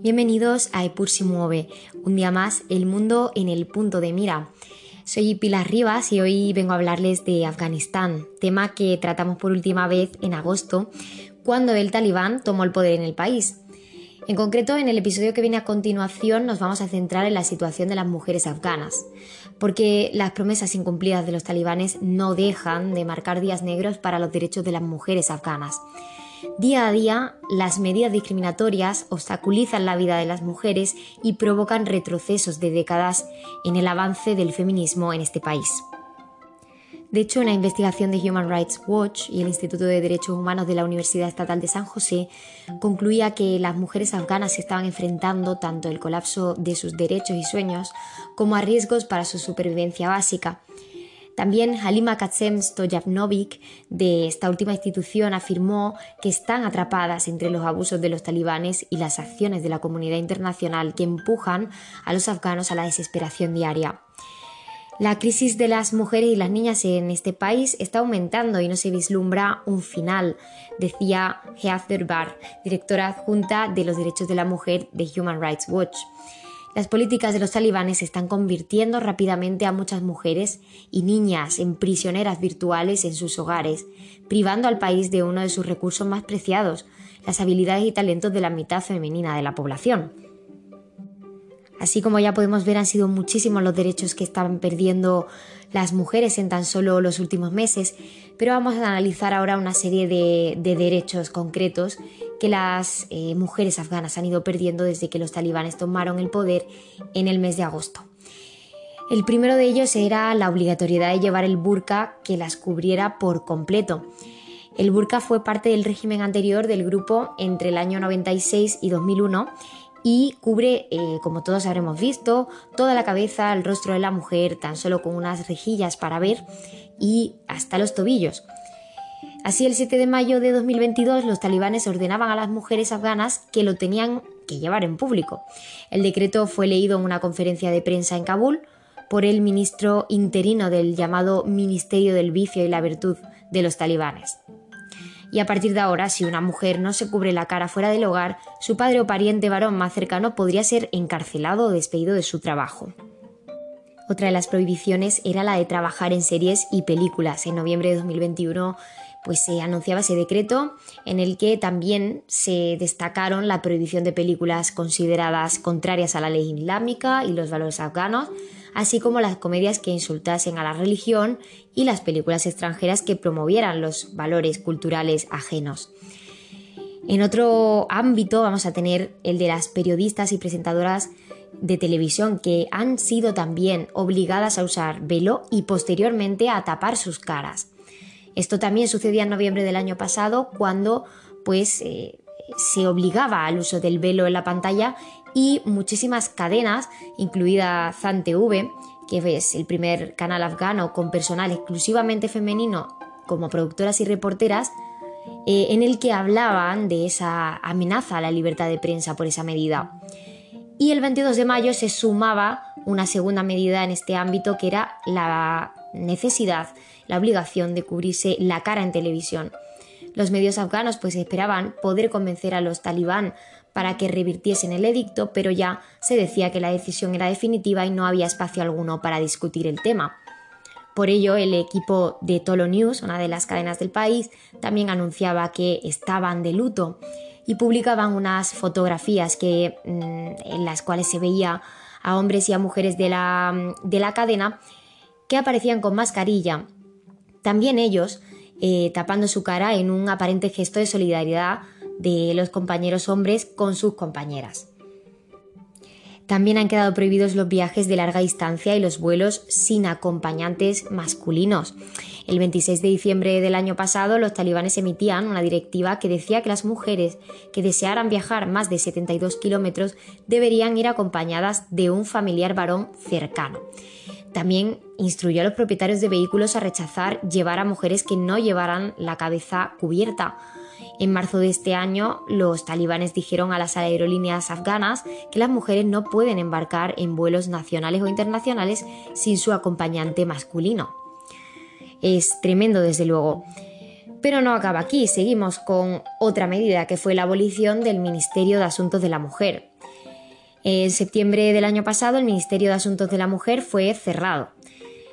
Bienvenidos a Epur si mueve, un día más el mundo en el punto de mira. Soy Pilar Rivas y hoy vengo a hablarles de Afganistán, tema que tratamos por última vez en agosto, cuando el talibán tomó el poder en el país. En concreto, en el episodio que viene a continuación nos vamos a centrar en la situación de las mujeres afganas, porque las promesas incumplidas de los talibanes no dejan de marcar días negros para los derechos de las mujeres afganas. Día a día, las medidas discriminatorias obstaculizan la vida de las mujeres y provocan retrocesos de décadas en el avance del feminismo en este país. De hecho, una investigación de Human Rights Watch y el Instituto de Derechos Humanos de la Universidad Estatal de San José concluía que las mujeres afganas se estaban enfrentando tanto al colapso de sus derechos y sueños como a riesgos para su supervivencia básica, también Halima Katsem de esta última institución afirmó que están atrapadas entre los abusos de los talibanes y las acciones de la comunidad internacional que empujan a los afganos a la desesperación diaria. La crisis de las mujeres y las niñas en este país está aumentando y no se vislumbra un final, decía Heather Barr, directora adjunta de los derechos de la mujer de Human Rights Watch. Las políticas de los talibanes están convirtiendo rápidamente a muchas mujeres y niñas en prisioneras virtuales en sus hogares, privando al país de uno de sus recursos más preciados, las habilidades y talentos de la mitad femenina de la población. Así como ya podemos ver, han sido muchísimos los derechos que están perdiendo las mujeres en tan solo los últimos meses, pero vamos a analizar ahora una serie de, derechos concretos que las eh, mujeres afganas han ido perdiendo desde que los talibanes tomaron el poder en el mes de agosto. El primero de ellos era la obligatoriedad de llevar el burka que las cubriera por completo. El burka fue parte del régimen anterior del grupo entre el año 96 y 2001 y cubre, eh, como todos habremos visto, toda la cabeza, el rostro de la mujer, tan solo con unas rejillas para ver y hasta los tobillos. Así, el 7 de mayo de 2022, los talibanes ordenaban a las mujeres afganas que lo tenían que llevar en público. El decreto fue leído en una conferencia de prensa en Kabul por el ministro interino del llamado Ministerio del Vicio y la Virtud de los talibanes y a partir de ahora, si una mujer no se cubre la cara fuera del hogar, su padre o pariente varón más cercano podría ser encarcelado o despedido de su trabajo. Otra de las prohibiciones era la de trabajar en series y películas. En noviembre de 2021 pues se anunciaba ese decreto en el que también se destacaron la prohibición de películas consideradas contrarias a la ley islámica y los valores afganos, así como las comedias que insultasen a la religión y las películas extranjeras que promovieran los valores culturales ajenos. En otro ámbito vamos a tener el de las periodistas y presentadoras de televisión que han sido también obligadas a usar velo y posteriormente a tapar sus caras. Esto también sucedía en noviembre del año pasado cuando pues eh, se obligaba al uso del velo en la pantalla y muchísimas cadenas, incluida Zan TV, que es el primer canal afgano con personal exclusivamente femenino como productoras y reporteras, eh, en el que hablaban de esa amenaza a la libertad de prensa por esa medida. Y el 22 de mayo se sumaba una segunda medida en este ámbito que era la necesidad, la obligación de cubrirse la cara en televisión. Los medios afganos pues esperaban poder convencer a los talibán para que revirtiesen el edicto, pero ya se decía que la decisión era definitiva y no había espacio alguno para discutir el tema. Por ello, el equipo de Tolo News, una de las cadenas del país, también anunciaba que estaban de luto y publicaban unas fotografías que, mm, en las cuales se veía a hombres y a mujeres de la, de la cadena que aparecían con mascarilla. También ellos eh, tapando su cara en un aparente gesto de solidaridad de los compañeros hombres con sus compañeras. También han quedado prohibidos los viajes de larga distancia y los vuelos sin acompañantes masculinos. El 26 de diciembre del año pasado, los talibanes emitían una directiva que decía que las mujeres que desearan viajar más de 72 kilómetros deberían ir acompañadas de un familiar varón cercano. También instruyó a los propietarios de vehículos a rechazar llevar a mujeres que no llevaran la cabeza cubierta. En marzo de este año, los talibanes dijeron a las aerolíneas afganas que las mujeres no pueden embarcar en vuelos nacionales o internacionales sin su acompañante masculino. Es tremendo, desde luego. Pero no acaba aquí, seguimos con otra medida que fue la abolición del Ministerio de Asuntos de la Mujer. En septiembre del año pasado el Ministerio de Asuntos de la Mujer fue cerrado.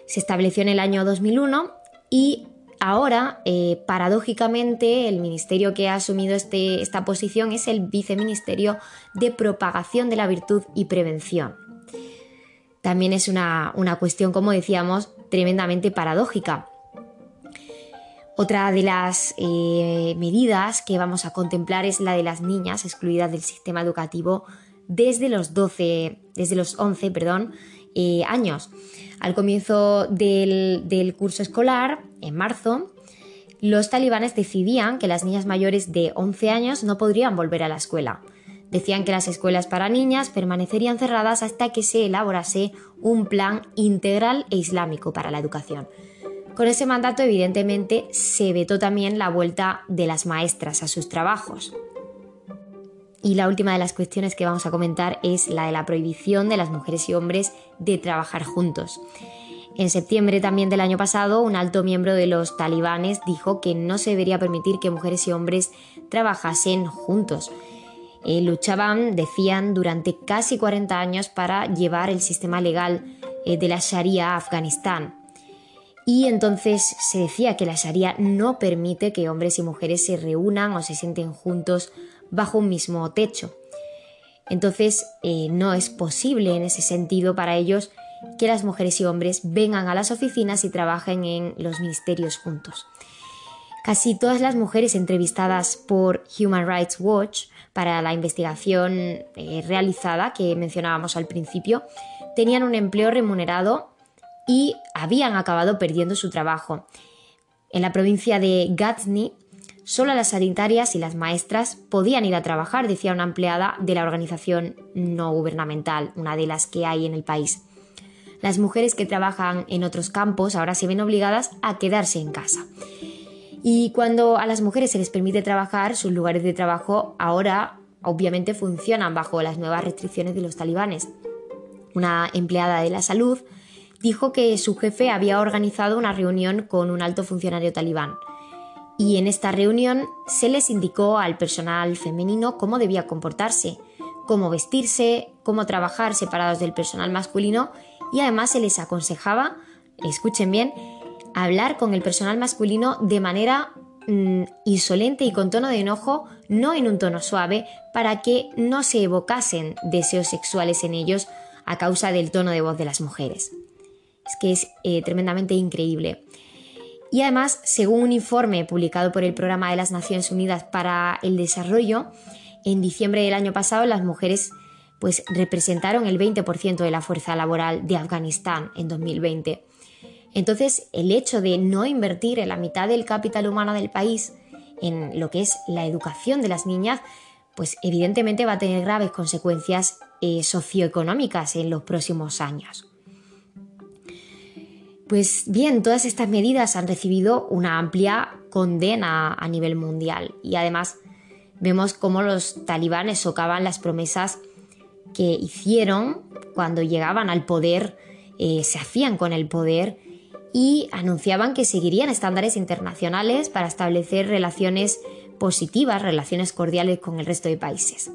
Se estableció en el año 2001 y ahora, eh, paradójicamente, el ministerio que ha asumido este, esta posición es el Viceministerio de Propagación de la Virtud y Prevención. También es una, cuestión, como decíamos, tremendamente paradójica. Otra de las eh, medidas que vamos a contemplar es la de las niñas excluidas del sistema educativo desde los 12, desde los 11, perdón, eh, años. Al comienzo del, curso escolar, en marzo, los talibanes decidían que las niñas mayores de 11 años no podrían volver a la escuela. Decían que las escuelas para niñas permanecerían cerradas hasta que se elaborase un plan integral e islámico para la educación. Con ese mandato, evidentemente, se vetó también la vuelta de las maestras a sus trabajos. Y la última de las cuestiones que vamos a comentar es la de la prohibición de las mujeres y hombres de trabajar juntos. En septiembre también del año pasado, un alto miembro de los talibanes dijo que no se debería permitir que mujeres y hombres trabajasen juntos. Eh, luchaban, decían, durante casi 40 años para llevar el sistema legal eh, de la Sharia a Afganistán. Y entonces se decía que la Sharia no permite que hombres y mujeres se reúnan o se sienten juntos bajo un mismo techo. Entonces eh, no es posible en ese sentido para ellos que las mujeres y hombres vengan a las oficinas y trabajen en los ministerios juntos. Casi todas las mujeres entrevistadas por Human Rights Watch para la investigación eh, realizada que mencionábamos al principio tenían un empleo remunerado y habían acabado perdiendo su trabajo. En la provincia de Ghazni, Solo las sanitarias y las maestras podían ir a trabajar, decía una empleada de la organización no gubernamental, una de las que hay en el país. Las mujeres que trabajan en otros campos ahora se ven obligadas a quedarse en casa. Y cuando a las mujeres se les permite trabajar, sus lugares de trabajo ahora obviamente funcionan bajo las nuevas restricciones de los talibanes. Una empleada de la salud dijo que su jefe había organizado una reunión con un alto funcionario talibán y en esta reunión se les indicó al personal femenino cómo debía comportarse, cómo vestirse, cómo trabajar separados del personal masculino y además se les aconsejaba, escuchen bien, hablar con el personal masculino de manera mm, insolente y con tono de enojo, no en un tono suave, para que no se evocasen deseos sexuales en ellos a causa del tono de voz de las mujeres. Es que es eh, tremendamente increíble. Y además, según un informe publicado por el Programa de las Naciones Unidas para el Desarrollo, en diciembre del año pasado las mujeres pues representaron el 20% de la fuerza laboral de Afganistán en 2020. Entonces, el hecho de no invertir en la mitad del capital humano del país en lo que es la educación de las niñas, pues evidentemente va a tener graves consecuencias eh, socioeconómicas en los próximos años. Pues bien, todas estas medidas han recibido una amplia condena a nivel mundial y además vemos cómo los talibanes socavan las promesas que hicieron cuando llegaban al poder, eh, se hacían con el poder y anunciaban que seguirían estándares internacionales para establecer relaciones positivas, relaciones cordiales con el resto de países.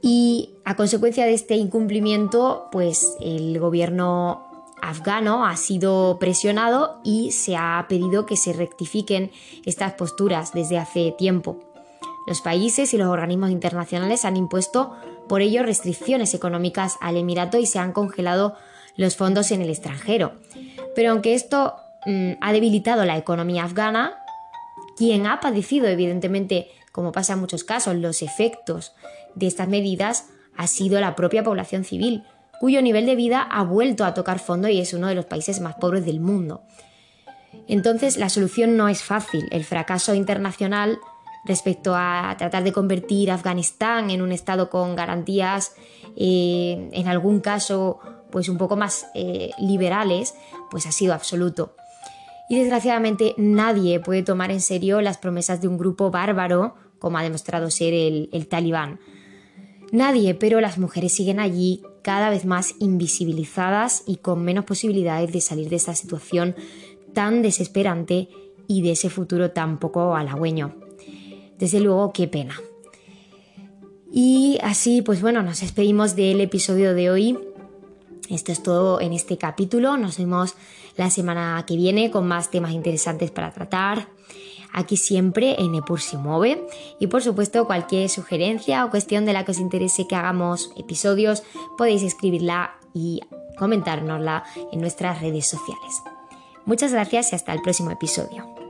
Y a consecuencia de este incumplimiento, pues el gobierno afgano ha sido presionado y se ha pedido que se rectifiquen estas posturas desde hace tiempo. Los países y los organismos internacionales han impuesto por ello restricciones económicas al Emirato y se han congelado los fondos en el extranjero. Pero aunque esto mm, ha debilitado la economía afgana, quien ha padecido evidentemente, como pasa en muchos casos, los efectos de estas medidas ha sido la propia población civil, cuyo nivel de vida ha vuelto a tocar fondo y es uno de los países más pobres del mundo. Entonces, la solución no es fácil. El fracaso internacional respecto a tratar de convertir a Afganistán en un estado con garantías, eh, en algún caso, pues un poco más eh, liberales, pues ha sido absoluto. Y desgraciadamente nadie puede tomar en serio las promesas de un grupo bárbaro, como ha demostrado ser el, el talibán. Nadie, pero las mujeres siguen allí cada vez más invisibilizadas y con menos posibilidades de salir de esta situación tan desesperante y de ese futuro tan poco halagüeño. Desde luego, qué pena. Y así, pues bueno, nos despedimos del episodio de hoy. Esto es todo en este capítulo. Nos vemos la semana que viene con más temas interesantes para tratar. Aquí siempre en Epur se mueve. Y por supuesto, cualquier sugerencia o cuestión de la que os interese que hagamos episodios, podéis escribirla y comentárnosla en nuestras redes sociales. Muchas gracias y hasta el próximo episodio.